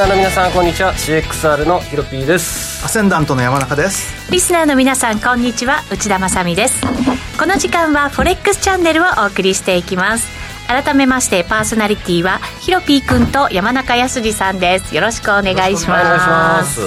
スナーの皆さんこんにちは。CXR のヒロピーです。アセンダントの山中です。リスナーの皆さんこんにちは。内田まさです。この時間はフォレックスチャンネルをお送りしていきます。改めましてパーソナリティはヒロピー君と山中康さんです。よろしくお願いします。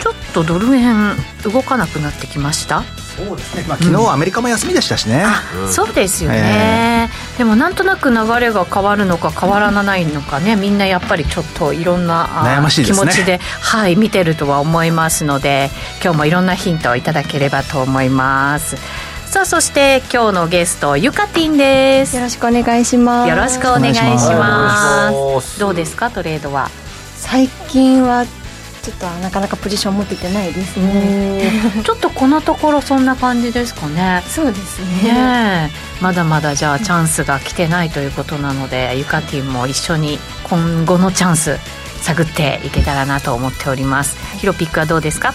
ちょっとドル円動かなくなってきました？そうですね、まあ、昨日アメリカも休みでしたしね、うん、そうですよね、えー、でもなんとなく流れが変わるのか変わらないのかねみんなやっぱりちょっといろんな悩ましい、ね、気持ちで、はい、見てるとは思いますので今日もいろんなヒントをいただければと思います。さあそして今日のゲストゆかてぃんです。よろしくお願いします。よろしくお願いします。どうですかトレードは？最近はちょっとなかなかポジション持っててないですね。ちょっとこのところそんな感じですかね。そうですね。ねまだまだじゃあチャンスが来てないということなのでゆかティンも一緒に今後のチャンス探っていけたらなと思っております。ヒロピックはどうですか？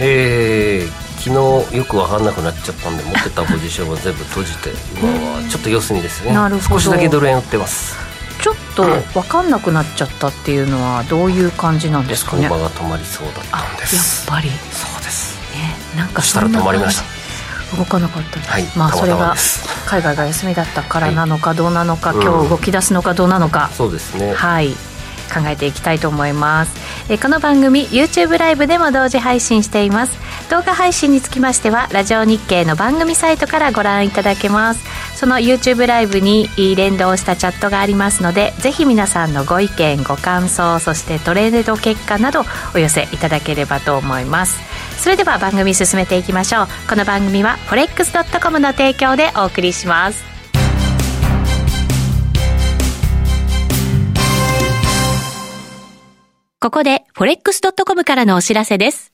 えー、昨日よく分かんなくなっちゃったんで持ってたポジションは全部閉じて今はちょっと様子見ですね。少しだけドル円売ってますちょっと分かんなくなっちゃったっていうのはどういう感じなんですかね。相場が止まりそうだったんです。やっぱり。そうです。ねなんかしたら止まりました。動かなかったはい、まあそれが海外が休みだったからなのかどうなのか、はい、今日動き出すのかどうなのか、うん、そうですね。はい。考えていきたいと思います。えこの番組 YouTube ライブでも同時配信しています。動画配信につきましてはラジオ日経の番組サイトからご覧いただけますその YouTube ライブに連動したチャットがありますのでぜひ皆さんのご意見ご感想そしてトレード結果などお寄せいただければと思います。それでは番組進めていきましょう。この番組は forex.com の提供でお送りします。ここで forex.com からのお知らせです。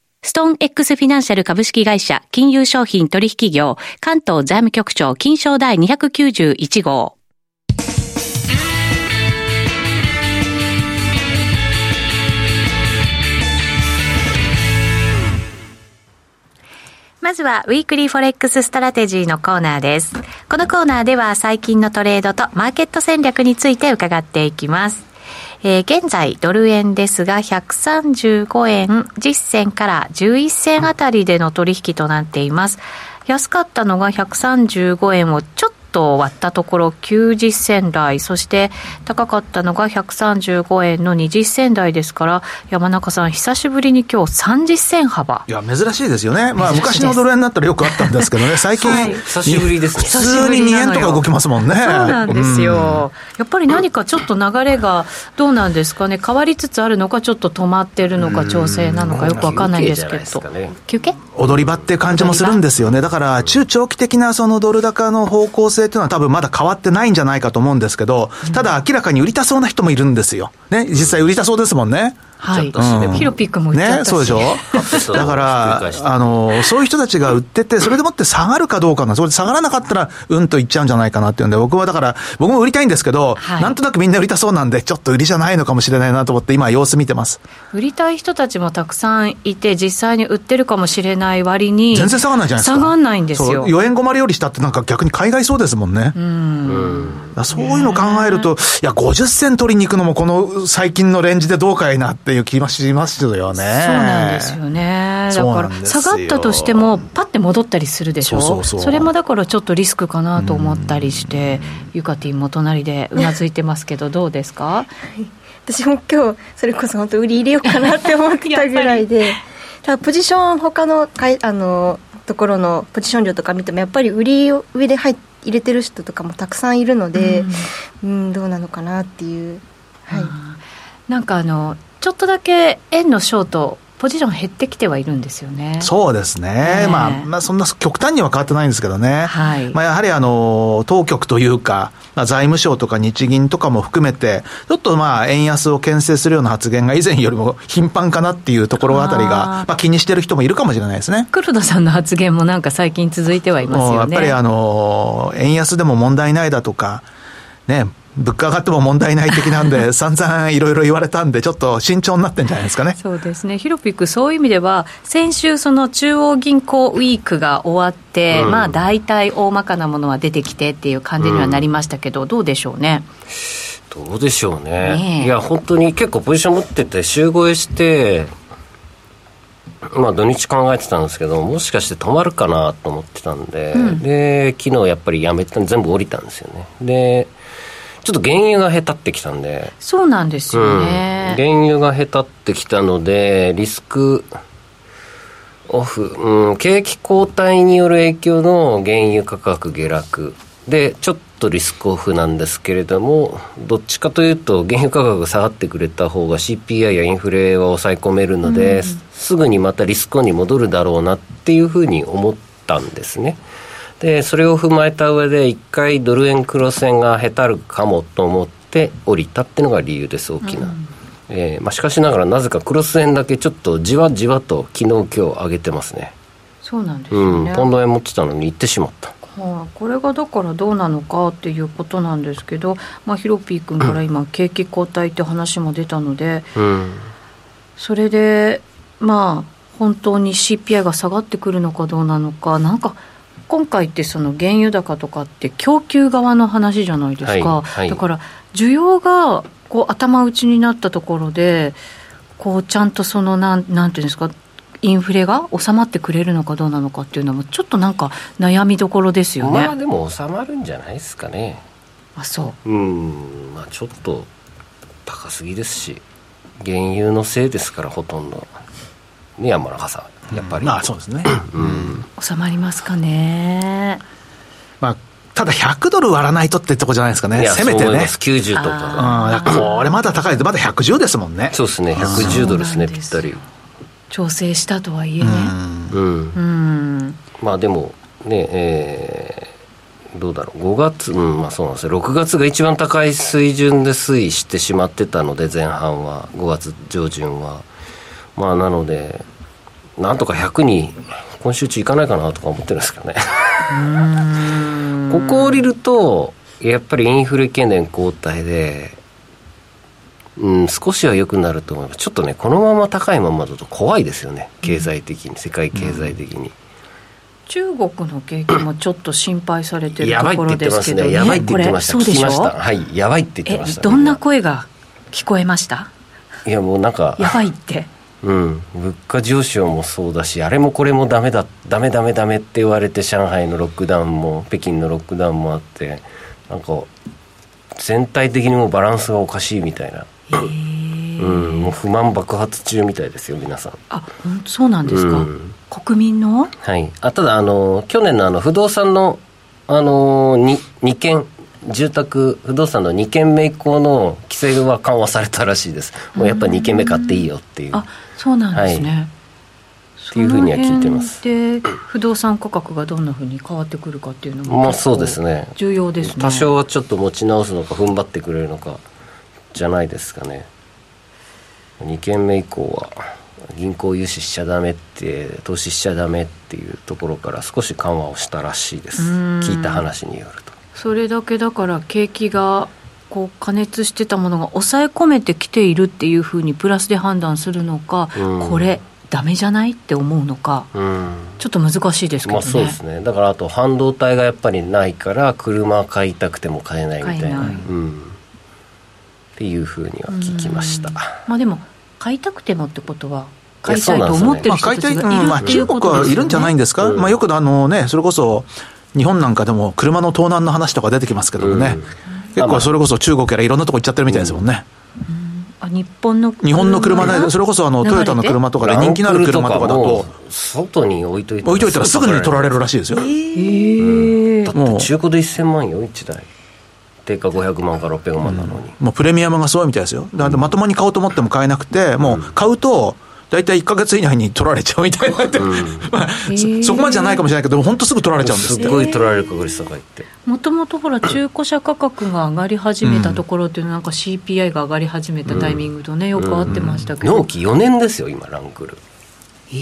ストーン X フィナンシャル株式会社金融商品取引業関東財務局長金賞第291号。まずは、ウィークリーフォレックスストラテジーのコーナーです。このコーナーでは、最近のトレードとマーケット戦略について伺っていきます。えー、現在ドル円ですが135円10銭から11銭あたりでの取引となっています。安かったのが135円をちょっと割ったところ90銭台、そして高かったのが135円の20銭台ですから、山中さん、久しぶりに今日30銭幅。いや、珍しいですよね。まあ、昔のドル円だったらよくあったんですけどね、最近、はい、久しぶりですね。普通に2円とか動きますもんね。そうなんですよ。やっぱり何かちょっと流れがどうなんですかね、変わりつつあるのか、ちょっと止まってるのか、調整なのか、よくわかんないですけど。休憩？踊り場って感じもするんですよね。だから、中長期的なそのドル高の方向性性というのは多分まだ変わってないんじゃないかと思うんですけど、ただ明らかに売りたそうな人もいるんですよ。ね、実際売りたそうですもんね。はい、うん、ヒロピックもね、そうでしょ？だから、あの、そういう人たちが売ってて、それでもって下がるかどうかな、それで下がらなかったら、うんといっちゃうんじゃないかなっていうんで、僕はだから、僕も売りたいんですけど、はい、なんとなくみんな売りたそうなんで、ちょっと売りじゃないのかもしれないなと思って、今、様子見てます。売りたい人たちもたくさんいて、実際に売ってるかもしれない割に、全然下がらないじゃないですか。下がらないんですよ。4円5りよりしたって、なんか逆に海外そうですもんね。うん。そういうの考えると、いや、50銭取りに行くのも、この最近のレンジでどうかいなっていう気がしますよね。そうなんですよね。だから、下がったとしても、パッて戻ったりするでしょ？そうそうそれもだからちょっとリスクかなと思ったりして、ゆかティンも隣でうなずいてますけど、どうですか？私も今日、それこそ本当売り入れようかなって思ってたぐらいで、ただポジション、他のかいあのところのポジション量とか見ても、やっぱり売り上で入入れてる人とかもたくさんいるので、うん、うんどうなのかなっていう、はい、なんかあのちょっとだけ円のショートポジション減ってきてはいるんですよね。そうですね。まあ、まあ、そんな極端には変わってないんですけどね。はい。まあ、やはりあの、当局というか、まあ、財務省とか日銀とかも含めて、ちょっとまあ、円安を牽制するような発言が以前よりも頻繁かなっていうところあたりが、まあ、気にしてる人もいるかもしれないですね。黒田さんの発言もなんか最近続いてはいますよね。やっぱりあの、円安でも問題ないだとか、ね、物価上がっても問題ない的なんで、散々いろいろ言われたんで、ちょっと慎重になってんじゃないですかね。そうですね。ヒロピック、そういう意味では、先週、その中央銀行ウィークが終わって、うん、まあ、大体大まかなものは出てきてっていう感じにはなりましたけど、うん、どうでしょうね？どうでしょうね。ねいや、本当に結構ポジション持ってて、集合して、まあ土日考えてたんですけど、もしかして止まるかなと思ってたんで、うん、で、昨日やっぱりやめて、全部降りたんですよね。で、ちょっと原油がへたってきたんで。そうなんですよね。うん、原油がへたってきたので、リスクオフ、うん、景気後退による影響の原油価格下落。で、ちょっとリスクオフなんですけれども、どっちかというと、原油価格が下がってくれた方が CPI やインフレは抑え込めるので、うん、すぐにまたリスクオンに戻るだろうなっていうふうに思ったんですね。でそれを踏まえた上で一回ドル円黒線がへたるかもと思って降りたっていうのが理由です大きな、うん、えー、まあ、しかしながらなぜかクロス円だけちょっとじわじわと昨日今日上げてますね。そうなんですね、うん、ポンド円持ってたのに行ってしまった。はあ、これがだからどうなのかっていうことなんですけど、まあ、ヒロピー君から今、景気後退って話も出たので、うん、それでまあ本当に CPI が下がってくるのかどうなのかなんか今回ってその原油高とかって供給側の話じゃないですか、はいはい、だから需要がこう頭打ちになったところでこうちゃんとそのなんなんていうんですかインフレが収まってくれるのかどうなのかっていうのもちょっとなんか悩みどころですよね。まあでも収まるんじゃないですかね。あそう。うん。まあちょっと高すぎですし原油のせいですからほとんどね山中さんやっぱり、まあそうですね、うん、収まりますかね。まあただ100ドル割らないとってとこじゃないですかね、せめてね。90とか。うん、これまだ高いで、まだ110ですもんね。そうですね、110ドルですね、ぴったり。調整したとはいえね。うん。うん、まあでも、ね、えー、どうだろう、5月、うん、まあそうなんですよ、6月が一番高い水準で推移してしまってたので、前半は、5月上旬は。まあなので、なんとか100に今週中いかないかなとか思ってるんですけどね。ここ降りるとやっぱりインフレ懸念後退でうん、少しは良くなると思います。ちょっとねこのまま高いままだと怖いですよね。経済的に、世界経済的に、中国の景気もちょっと心配されてるところですけど、ね、やばいって言ってました、ね、聞きました。はいやばいって言ってました、ね、どんな声が聞こえました？いやもうなんかやばいってうん、物価上昇もそうだしあれもこれもダメだダメダメダメって言われて上海のロックダウンも北京のロックダウンもあってなんか全体的にもバランスがおかしいみたいな、うん、もう不満爆発中みたいですよ皆さん。あそうなんですか、うん、国民の？はい。あただあの去年のあの不動産のあの 2, 2件住宅不動産の2軒目以降の規制は緩和されたらしいです。もうやっぱ2軒目買っていいよっていう。あそうなんですね、はい、っていうふうには聞いてます。で不動産価格がどんなふうに変わってくるかっていうのもまあそうですね。重要ですね。多少はちょっと持ち直すのか踏ん張ってくれるのかじゃないですかね。2軒目以降は銀行融資しちゃダメって投資しちゃダメっていうところから少し緩和をしたらしいです。聞いた話によると。それだけだから景気がこう加熱してたものが抑え込めてきているっていうふうにプラスで判断するのか、うん、これダメじゃないって思うのか、うん、ちょっと難しいですけどね、まあ、そうですね。だからあと半導体がやっぱりないから車買いたくても買えないみたいな、うん、っていうふうには聞きました、まあでも買いたくてもってことは買いたいと思ってる人たちがいるっていうことでね、まあ、中国はいるんじゃないんですか、まあ、よくあのねそれこそ日本なんかでも車の盗難の話とか出てきますけどもね、結構それこそ中国やらいろんなとこ行っちゃってるみたいですもんね。あ日本の日本の車で、それこそあのトヨタの車とかで人気のある車とかだと、外に置いといて置いといたらすぐに取られるらしいですよ。えー、だって中古で1000万よ、1台。定価500万から600万なのに、うん、もうプレミアムがすごいみたいですよ。だまともに買おうと思っても買えなくて、もう買うと、大体1か月以内に取られちゃうみたいなって、うん、まあ、そこまでじゃないかもしれないけど、本当すぐ取られちゃうんですすごい取られる確率高いって。もともとほら、中古車価格が上がり始めたところっていうのは、なんか CPI が上がり始めたタイミングとね、よく合ってましたけど。納期4年ですよ、今、ランクル。え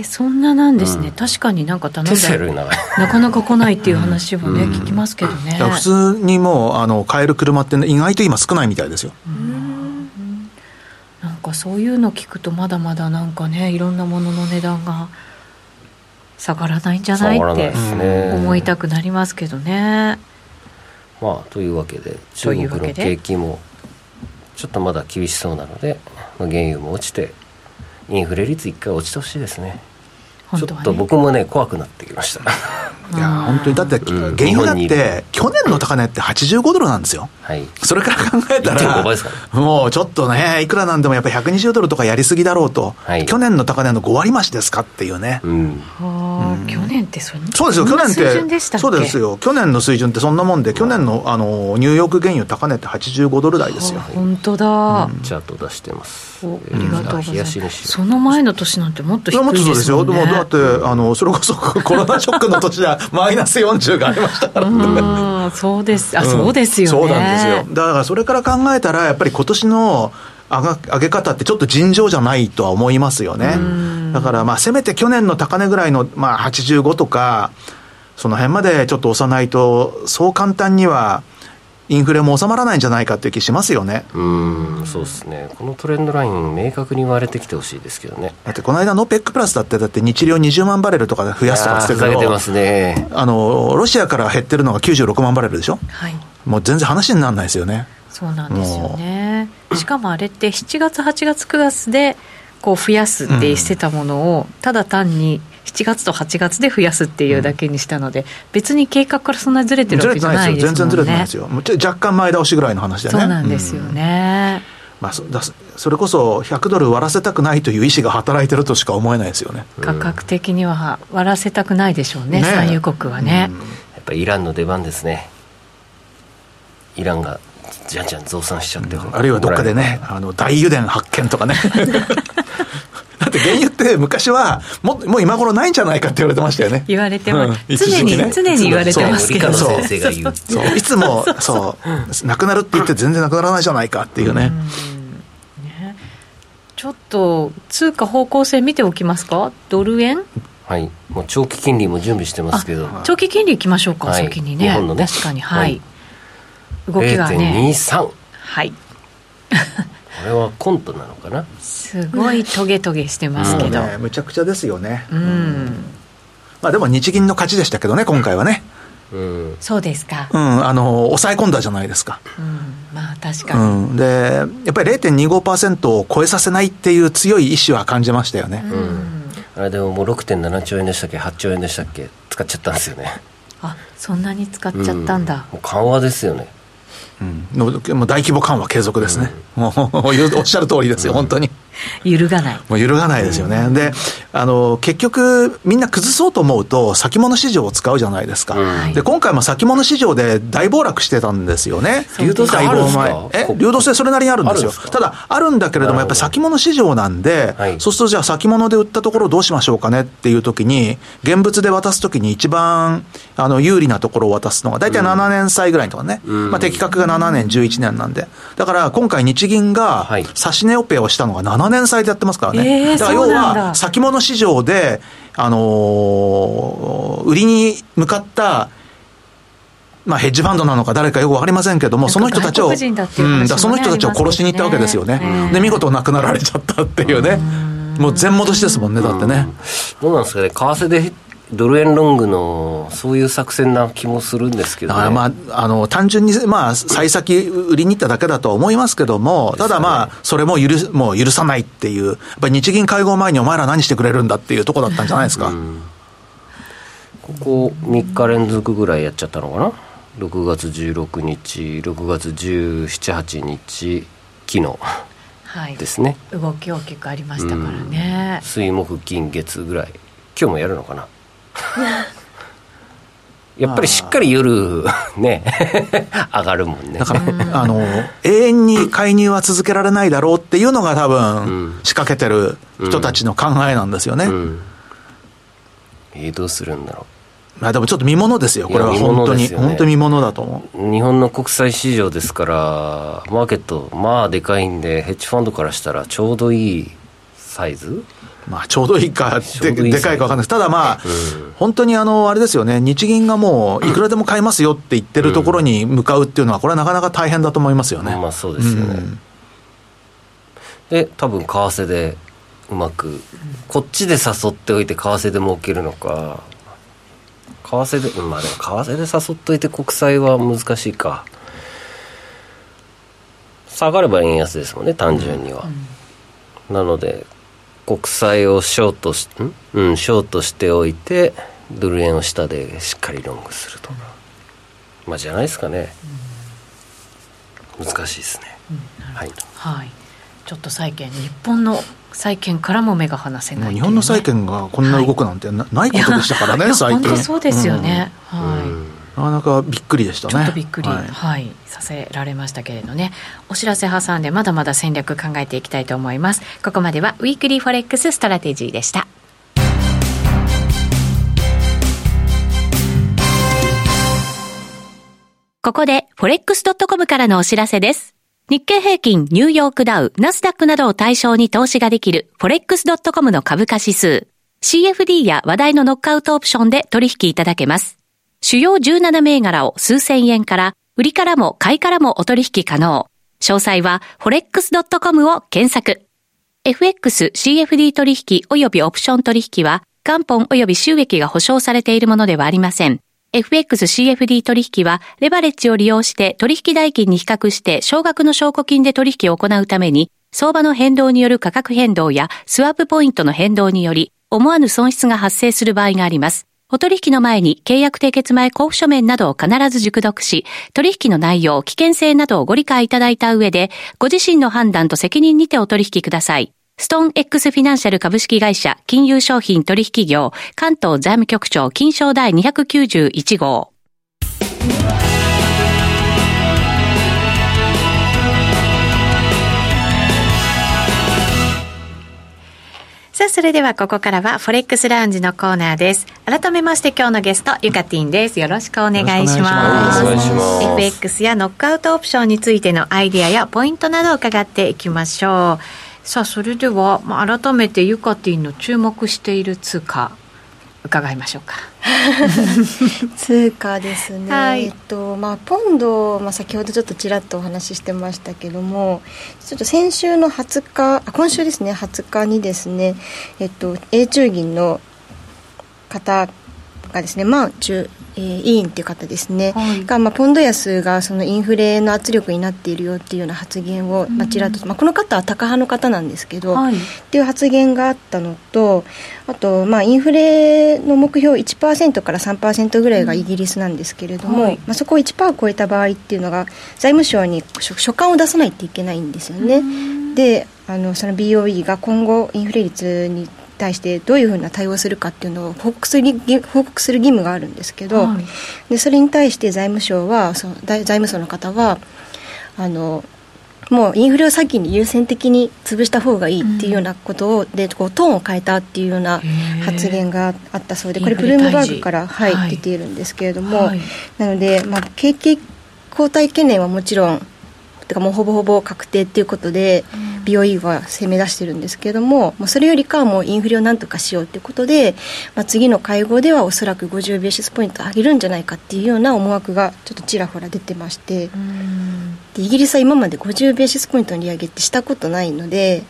ー、そんななんですね、うん、確かになんか頼んだな。かなか来ないっていう話をね、うん、聞きますけどね。普通にもうあの買える車って、ね、意外と今少ないみたいですよ。なんかそういうの聞くとまだまだなんかねいろんなものの値段が下がらないんじゃないって思いたくなりますけどね。まあというわけで中国の景気もちょっとまだ厳しそうなので原油も落ちてインフレ率一回落ちてほしいですね。ちょっと僕もね怖くなってきましたいや本当にだって原油だって去年の高値って85ドルなんですよ、はい、それから考えたらもうちょっとねいくらなんでもやっぱり120ドルとかやりすぎだろうと、はい、去年の高値の5割増しですかっていうね、うん、うん、去年ってそそうですよ去年ってそうですよ。去年の水準ってそんなもんで去年のあのニューヨーク原油高値って85ドル台ですよ。本当だ、うん、チャート出してますありがとうございます。その前の年なんてもっと低いですよね。もっとそうですよ。でもだってあのそれこそ コロナショックの年はマイナス40がありましたから。ねそうです。あ、そうですよね。そうなんですよ。だからそれから考えたらやっぱり今年の上が上げ方ってちょっと尋常じゃないとは思いますよね。だからまあせめて去年の高値ぐらいの、まあ、85とかその辺までちょっと押さないとそう簡単にはインフレも収まらないんじゃないかっていう気しますよね。うんそうですね。このトレンドライン明確に割れてきてほしいですけどね。だってこの間の OPEC プラスだってだって日量20万バレルとか増やすとかって言ってね。あのロシアから減ってるのが96万バレルでしょ、はい、もう全然話にならないですよね。そうなんですよね。しかもあれって7月8月9月でこう増やすってしてたものを、ただ単に7月と8月で増やすっていうだけにしたので、別に計画からそんなにずれてるわけじゃないですよ、ね、全然ずれてないですよ。若干前倒しぐらいの話でね。そうなんですよね、うん、まあ、そそれこそ100ドル割らせたくないという意思が働いてるとしか思えないですよね。価格的には割らせたくないでしょうね、ね。産油国はね、うん、やっぱりイランの出番ですね。イランがじゃんじゃん増産しちゃって、あるいはどっかでねあの大油田発見とかね。だ って原油って昔はももう今頃ないんじゃないかって言われてましたよね。言われてます、うん、常に、ね、常に言われてますけど。そう。そう。いつもそう。なくなるって言って全然なくならないじゃないかっていうね、ね。ちょっと通貨方向性見ておきますか？ドル円？はい。もう長期金利も準備してますけど。長期金利いきましょうか、はい、先にね。日本のね。確かに。はい、はい。動きがね。0.23はい。これはコントなのかな？すごいトゲトゲしてますけど、ね、むちゃくちゃですよね。うん、まあでも日銀の勝ちでしたけどね今回はね。うん、そうですか、うん、あの抑え込んだじゃないですか、うん、まあ確かに、うん、でやっぱり0.25%を超えさせないっていう強い意志は感じましたよね、うん、あれでももう6.7兆円でしたっけ？8兆円でしたっけ？使っちゃったんですよね。あそんなに使っちゃったんだ、もう緩和ですよねうん、もう大規模緩和継続ですね、うん、もうおっしゃる通りですよ、本当に。揺るがない。もう揺るがないですよね。で、あの、結局、みんな崩そうと思うと、先物市場を使うじゃないですか。で、今回も先物市場で大暴落してたんですよね。流動性あるんですか？え流動性それなりにあるんですよ。ただ、あるんだけれども、やっぱり先物市場なんで、そうするとじゃあ先物で売ったところどうしましょうかねっていうときに、現物で渡すときに一番、あの、有利なところを渡すのが、大体7年債ぐらいとかね。まあ、的確が7年、11年なんで。だから、今回日銀が、指値オペをしたのが7年債でやってますからね。えー、だから要は、先物市場で、あのー、売りに向かった、まあ、ヘッジファンドなのか誰かよく分かりませんけども、その人たちを、うん、その人たちを殺しに行ったわけですよね。で、見事亡くなられちゃったっていうね。もう全戻しですもんね、だってね。どうなんですかね、為替でドル円ロングのそういう作戦な気もするんですけど、ね、まあ、あの単純に、まあ、幸先売りに行っただけだとは思いますけども、ただまあ、それも許もう許さないっていう、やっぱり日銀会合前にお前ら何してくれるんだっていうところだったんじゃないですか。うん、ここ3日連続ぐらいやっちゃったのかな、6月16日、6月17、8日、昨日。ですね、はい、動き大きくありましたからね、水木金月ぐらい。今日もやるのかな？やっぱりしっかり夜 ね 上がるもんね。だからあの永遠に介入は続けられないだろうっていうのが多分仕掛けてる人たちの考えなんですよね、うん。うん、えー、どうするんだろう。まあでもちょっと見ものですよこれは。本当に、ね、本当に見ものだと思う。日本の国際市場ですからマーケットまあでかいんでヘッジファンドからしたらちょうどいいサイズまあ、ちょうどいいかででかいか分かんないです、ただまあ、うん、本当にあのあれですよね、日銀がもういくらでも買いますよって言ってるところに向かうっていうのは、これはなかなか大変だと思いますよね。まあそうですよね、うん、で多分為替でうまく、こっちで誘っておいて為替で儲けるのか。為替でまあでも為替で誘っといて国債は難しいか。下がれば円安ですもんね単純には、うん、なので国債をショートしん、うん、ショートしておいてドル円を下でしっかりロングするとか、まあじゃないですかね、難しいですね、はい、はい、ちょっと債券日本の債券からも目が離せない、ね、日本の債券がこんな動くなんてな,、ないことでしたからね最近。本当そうですよね、うん、はい、うんなかなかびっくりでしたね。ちょっとびっくり、はい、はい、させられましたけれどね。お知らせ挟んでまだまだ戦略考えていきたいと思います。ここまではウィークリーフォレックスストラテジーでした。ここで forex.com からのお知らせです。日経平均、ニューヨークダウ、ナスダックなどを対象に投資ができる forex.com の株価指数。CFD や話題のノックアウトオプションで取引いただけます。主要17銘柄を数千円から、売りからも買いからもお取引可能。詳細は forex.com を検索。FX、CFD 取引及びオプション取引は、元本及び収益が保証されているものではありません。FX、CFD 取引は、レバレッジを利用して取引代金に比較して少額の証拠金で取引を行うために、相場の変動による価格変動やスワップポイントの変動により、思わぬ損失が発生する場合があります。お取引の前に契約締結前交付書面などを必ず熟読し、取引の内容、危険性などをご理解いただいた上で、ご自身の判断と責任にてお取引ください。ストーン X フィナンシャル株式会社金融商品取引業関東財務局長金賞第291号。さあ、それではここからはフォレックスラウンジのコーナーです。改めまして今日のゲスト、ゆかてぃんです。よろしくお願いします。お願いします。FX やノックアウトオプションについてのアイディアやポイントなどを伺っていきましょう。さあ、それでは、まあ、改めてゆかてぃんの注目している通貨、伺いましょうか。通貨ですね、はい、えっとまあ、ポンド、まあ、先ほどちょっとちらっとお話ししてましたけどもちょっと先週の20日あ今週ですね。20日にですね、えっと、英中銀の方がですね、まあ、中えー、委員っていう方ですね、はい、が、まあ、ポンド安がそのインフレの圧力になっているよっていうような発言を、まあ、ちらっと、まあ、この方はタカ派の方なんですけど、はい、っていう発言があったのとあと、まあ、インフレの目標1%から3%ぐらいがイギリスなんですけれども、はい、まあ、そこを1%を超えた場合っていうのが財務省に書簡を出さないといけないんですよね。であのその BOE が今後インフレ率に対してどういうふうな対応するかっていうのを報告する報告する義務があるんですけど、はい、でそれに対して財務省はその財務省の方はあのもうインフレを先に優先的に潰した方がいいっていうようなことを、うん、でこうトーンを変えたっていうような発言があったそうでこれブルームバーグから、はい、出ているんですけれども、はい、なので、まあ、景気後退懸念はもちろんてかもうほぼほぼ確定っていうことで、BOE は攻め出してるんですけれども、もうそれよりかはもうインフレをなんとかしようということで、まあ、次の会合ではおそらく50ベーシスポイント上げるんじゃないかっていうような思惑がちょっとちらほら出てまして、でイギリスは今まで50ベーシスポイントの利上げってしたことないので、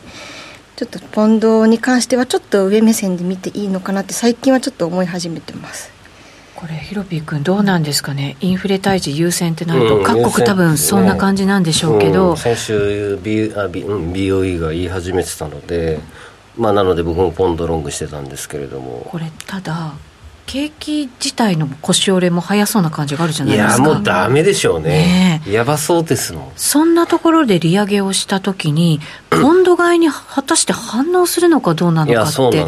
ちょっとポンドに関してはちょっと上目線で見ていいのかなって最近はちょっと思い始めてます。これヒロピー君どうなんですかね？インフレ退治優先ってなると、各国多分そんな感じなんでしょうけど、うん、先週、B あ B うん、BOE が言い始めてたので、まあ、なので僕もポンドロングしてたんですけれども。これただ景気自体の腰折れも早そうな感じがあるじゃないですか。いやもうだめでしょうね。ねやばそうですもん。そんなところで利上げをしたときにポンド買いに果たして反応するのかどうなのかって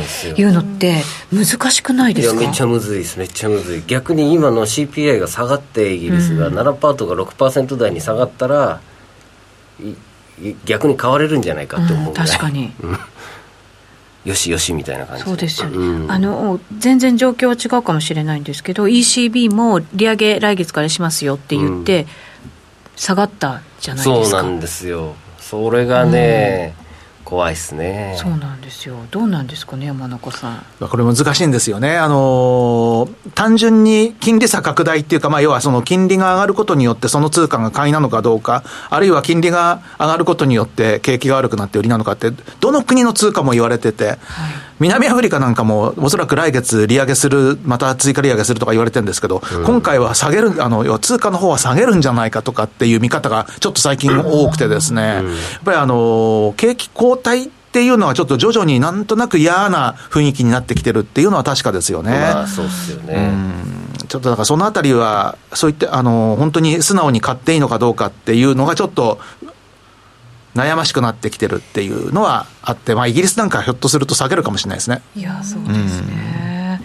いうのって難しくないですか？いやめっちゃむずいです。めっちゃむずい。逆に今の CPI が下がってイギリスが7%とか6%台に下がったら、逆に買われるんじゃないかって思ううん、確かによしよしみたいな感じ。そうですよね、うん、あの全然状況は違うかもしれないんですけど ECB も利上げ来月からしますよって言って、下がったじゃないですか。そうなんですよ。それがね、うん怖いですね。そうなんですよ。どうなんですかね山中さん。これ難しいんですよね。あの単純に金利差拡大っていうか、まあ、要はその金利が上がることによってその通貨が買いなのかどうかあるいは金利が上がることによって景気が悪くなって売りなのかってどの国の通貨も言われてて、はい、南アフリカなんかもおそらく来月利上げするまた追加利上げするとか言われてるんですけど、うん、今回は下げるあの通貨の方は下げるんじゃないかとかっていう見方がちょっと最近多くてですね、うん、やっぱりあの景気後退っていうのはちょっと徐々になんとなく嫌な雰囲気になってきてるっていうのは確かですよね。まあ、そうですよね。ちょっとだからそのあたりは、そういってあの本当に素直に買っていいのかどうかっていうのがちょっと悩ましくなってきてるっていうのはあって、まあ、イギリスなんかひょっとすると下げるかもしれないですね。いや、そうですね。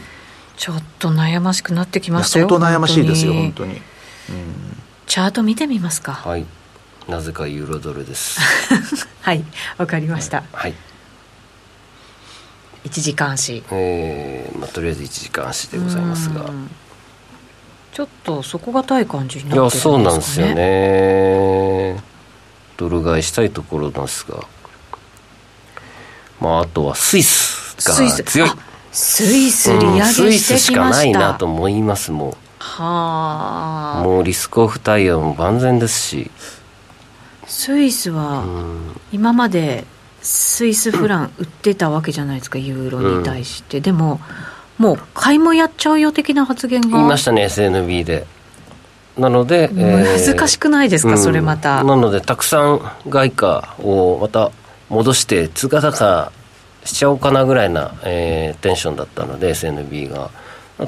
ちょっと悩ましくなってきましたよ。相当悩ましいですよ、本当に。うん、チャート見てみますか。はい。なぜかユーロドルです はいわかりました、はい、1時間足えー、まあ、とりあえず1時間足でございますがちょっと底堅い感じになってるんですか、ね、いやそうなんですよねドル買いしたいところなんですがまああとはスイスが強い。スイス利上げしてしかないなと思いますもん。はあ。もうリスクオフ対応も万全ですし。スイスは今までスイスフラン売ってたわけじゃないですかユーロに対して、うん、でももう買いもやっちゃうよ的な発言が。言いましたね SNB でなので、難しくないですか、それまた。なのでたくさん外貨をまた戻して通貨高しちゃおうかなぐらいな、えー、テンションだったので SNB が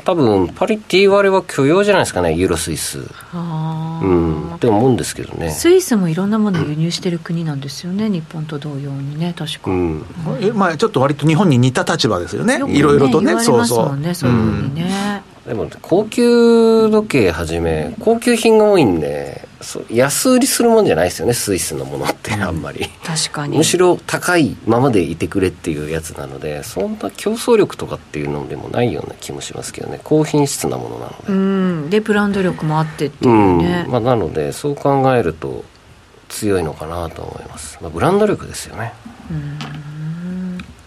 多分パリティ割れは許容じゃないですかねユーロスイス。うん。って思うんですけどね。スイスもいろんなものを輸入してる国なんですよね日本と同様にね確か、うん、えまあちょっと割と日本に似た立場ですよねいろいろとねそうそう。ねそういうふうにね、でも高級時計はじめ高級品が多いんで安売りするもんじゃないですよねスイスのものってあんまり、確かに。むしろ高いままでいてくれっていうやつなのでそんな競争力とかっていうのでもないような気もしますけどね高品質なものなので。うん。でブランド力もあってっていうね、うん。まあ、なのでそう考えると強いのかなと思います、まあ、ブランド力ですよね。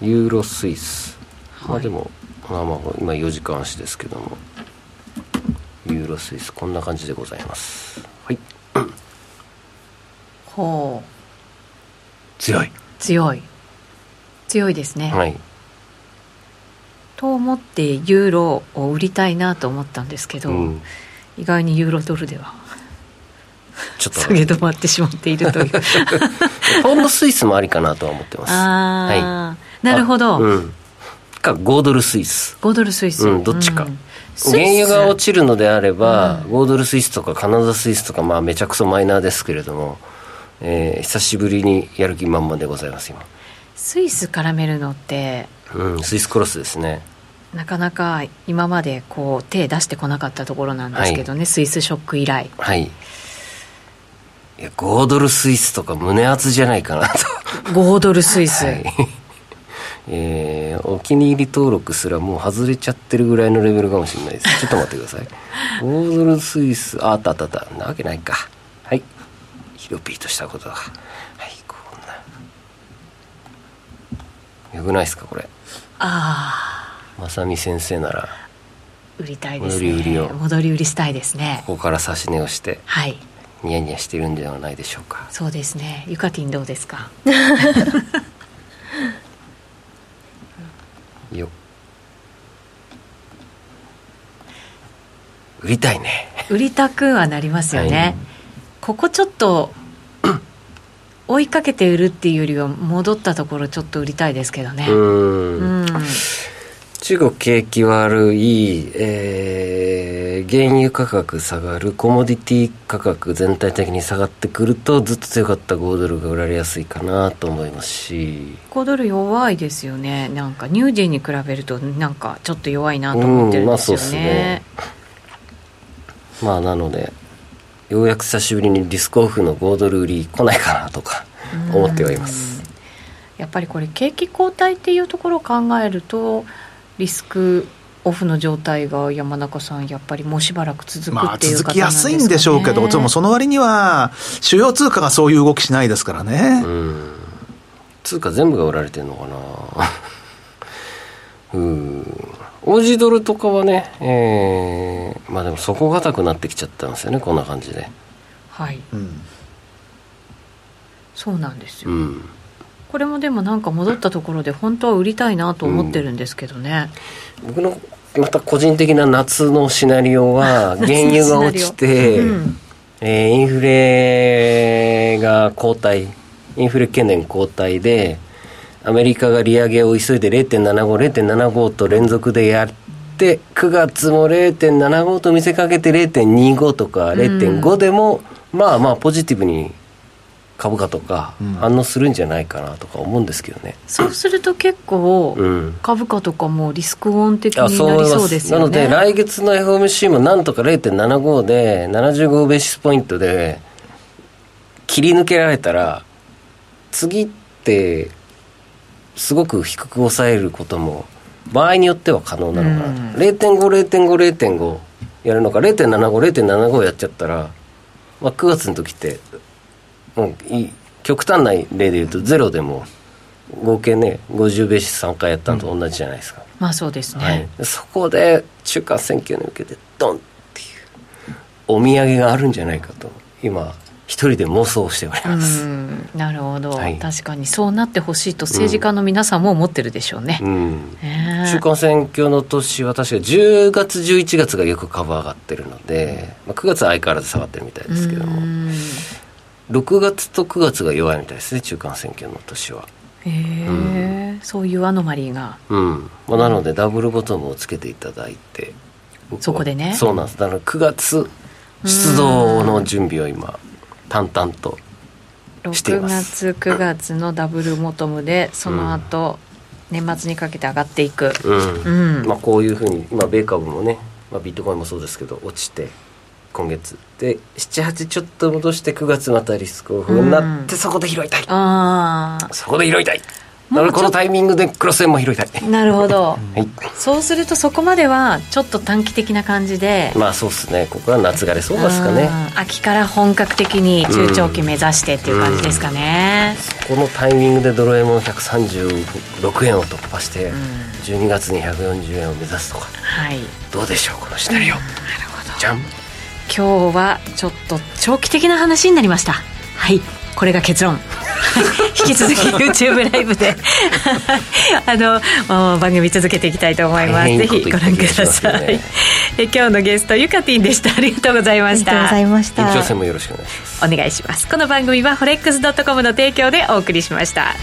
ユーロスイス、まあでも、まあまあ今4時間足ですけども。ユーロスイスこんな感じでございます。はいほう。強い。強い。強いですね。はい。と思ってユーロを売りたいなと思ったんですけど、うん、意外にユーロドルではちょっと。下げ止まってしまっているという。ポンドスイスもありかなとは思ってます。ああ、はい、なるほど、うん、か5ドルスイス。5ドルスイス、うん、どっちか、うん。原油が落ちるのであれば、5ドルスイスとかカナダスイスとか、まあ、めちゃくそマイナーですけれども、えー、久しぶりにやる気満々でございます今。スイス絡めるのってうんスイスクロスですね。なかなか今までこう手出してこなかったところなんですけどね、はい、スイスショック以来。はい。いや5ドルスイスとか胸熱じゃないかなと。5ドルスイス、はい。えー、お気に入り登録すらもう外れちゃってるぐらいのレベルかもしれないです。ちょっと待ってください。5ドルスイスああったあったあった。なわけないかはいヒロピーとしたことがはいこんな。よくないですかこれ。ああ正美先生なら。売りたいですね。戻り売りを。戻り売りしたいですね。ここから指し値をしてはい。ニヤニヤしてるんではないでしょうか。そうですね。ゆかてんどうですか？よ。売りたいね。売りたくはなりますよね、はい、ここちょっと追いかけて売るっていうよりは戻ったところちょっと売りたいですけどねうん中国景気悪い、えー、原油価格下がる、コモディティ価格全体的に下がってくると、ずっと強かった5ドルが売られやすいかなと思いますし。5ドル弱いですよね。なんか、ニュージーに比べると、なんか、ちょっと弱いなと思ってるんですよね。うん、まあ、そうですね。まあ、なので、ようやく久しぶりにリスクオフの5ドル売り来ないかなとか思ってはいます。やっぱりこれ景気後退っていうところを考えるとリスクオフの状態が山中さん、やっぱりもうしばらく続くっていう、ね、続きやすいんでしょうけど、でもその割には、主要通貨がそういう動きしないですからね。通貨全部が売られてるのかな。うん。オージードルとかはね、えー、まあでも底堅くなってきちゃったんですよね、こんな感じで。はい。うん、そうなんですよ。うんこれもでもなんか戻ったところで本当は売りたいなと思ってるんですけどね、うん、僕のまた個人的な夏のシナリオは 原油が落ちて、うん、えー、インフレが後退インフレ懸念後退でアメリカが利上げを急いで0.75、0.75と連続でやって、9月も0.75と見せかけて0.25とか0.5でも、うん、まあまあポジティブに株価とか反応するんじゃないかなとか思うんですけどね、うん、そうすると結構株価とかもリスクオン的になりそうですよね。なので来月の FOMC もなんとか0.75で75ベーシスポイントで切り抜けられたら次ってすごく低く抑えることも場合によっては可能なのかなと、うん、0.50.50.5やるのか0.75.0.75やっちゃったら、まあ、9月の時ってもうい極端な例で言うとゼロでも合計ね50ベーシス3回やったのと同じじゃないですか、うん、まあそうですね、はい、そこで中間選挙に向けてドンっていうお土産があるんじゃないかと今一人で妄想しております。なるほど、はい、確かにそうなってほしいと政治家の皆さんも思ってるでしょうね、うん。え。ー、中間選挙の年は確か10月11月がよく株上がってるので、まあ、9月は相変わらず下がってるみたいですけども。6月と9月が弱いみたいですね中間選挙の年は。へえ、うん、そういうアノマリーが。うん、まあ、なのでダブルボトムをつけていただいて。そこでね。そうなんです。だから9月出動の準備を今淡々としています。6月9月のダブルボトムでその後、うん、年末にかけて上がっていく、うん、うん、まあ、こういうふうに今米株もね、まあ、ビットコインもそうですけど落ちて今月で78ちょっと戻して9月またリスクオフになって、そこで拾いたい。そこで拾いたいだからこのタイミングでクロス円も拾いたい。なるほど、はい、そうするとそこまではちょっと短期的な感じで。まあそうですね。ここは夏枯れそうですかね。秋から本格的に中長期目指してっていう感じですかね、そこのタイミングでドル円も136円を突破して、12月に140円を目指すとか、はい、どうでしょうこのシナリオ、なるほど。じゃん今日はちょっと長期的な話になりました。はい。これが結論 引き続き YouTube ライブで あの番組続けていきたいと思います。ぜひご覧ください、ね、え今日のゲストゆかてぃんでした。ありがとうございました。ありがとうございました挑戦もよろしくお願いします。お願いします。この番組はフォレックスドットコムの提供でお送りしました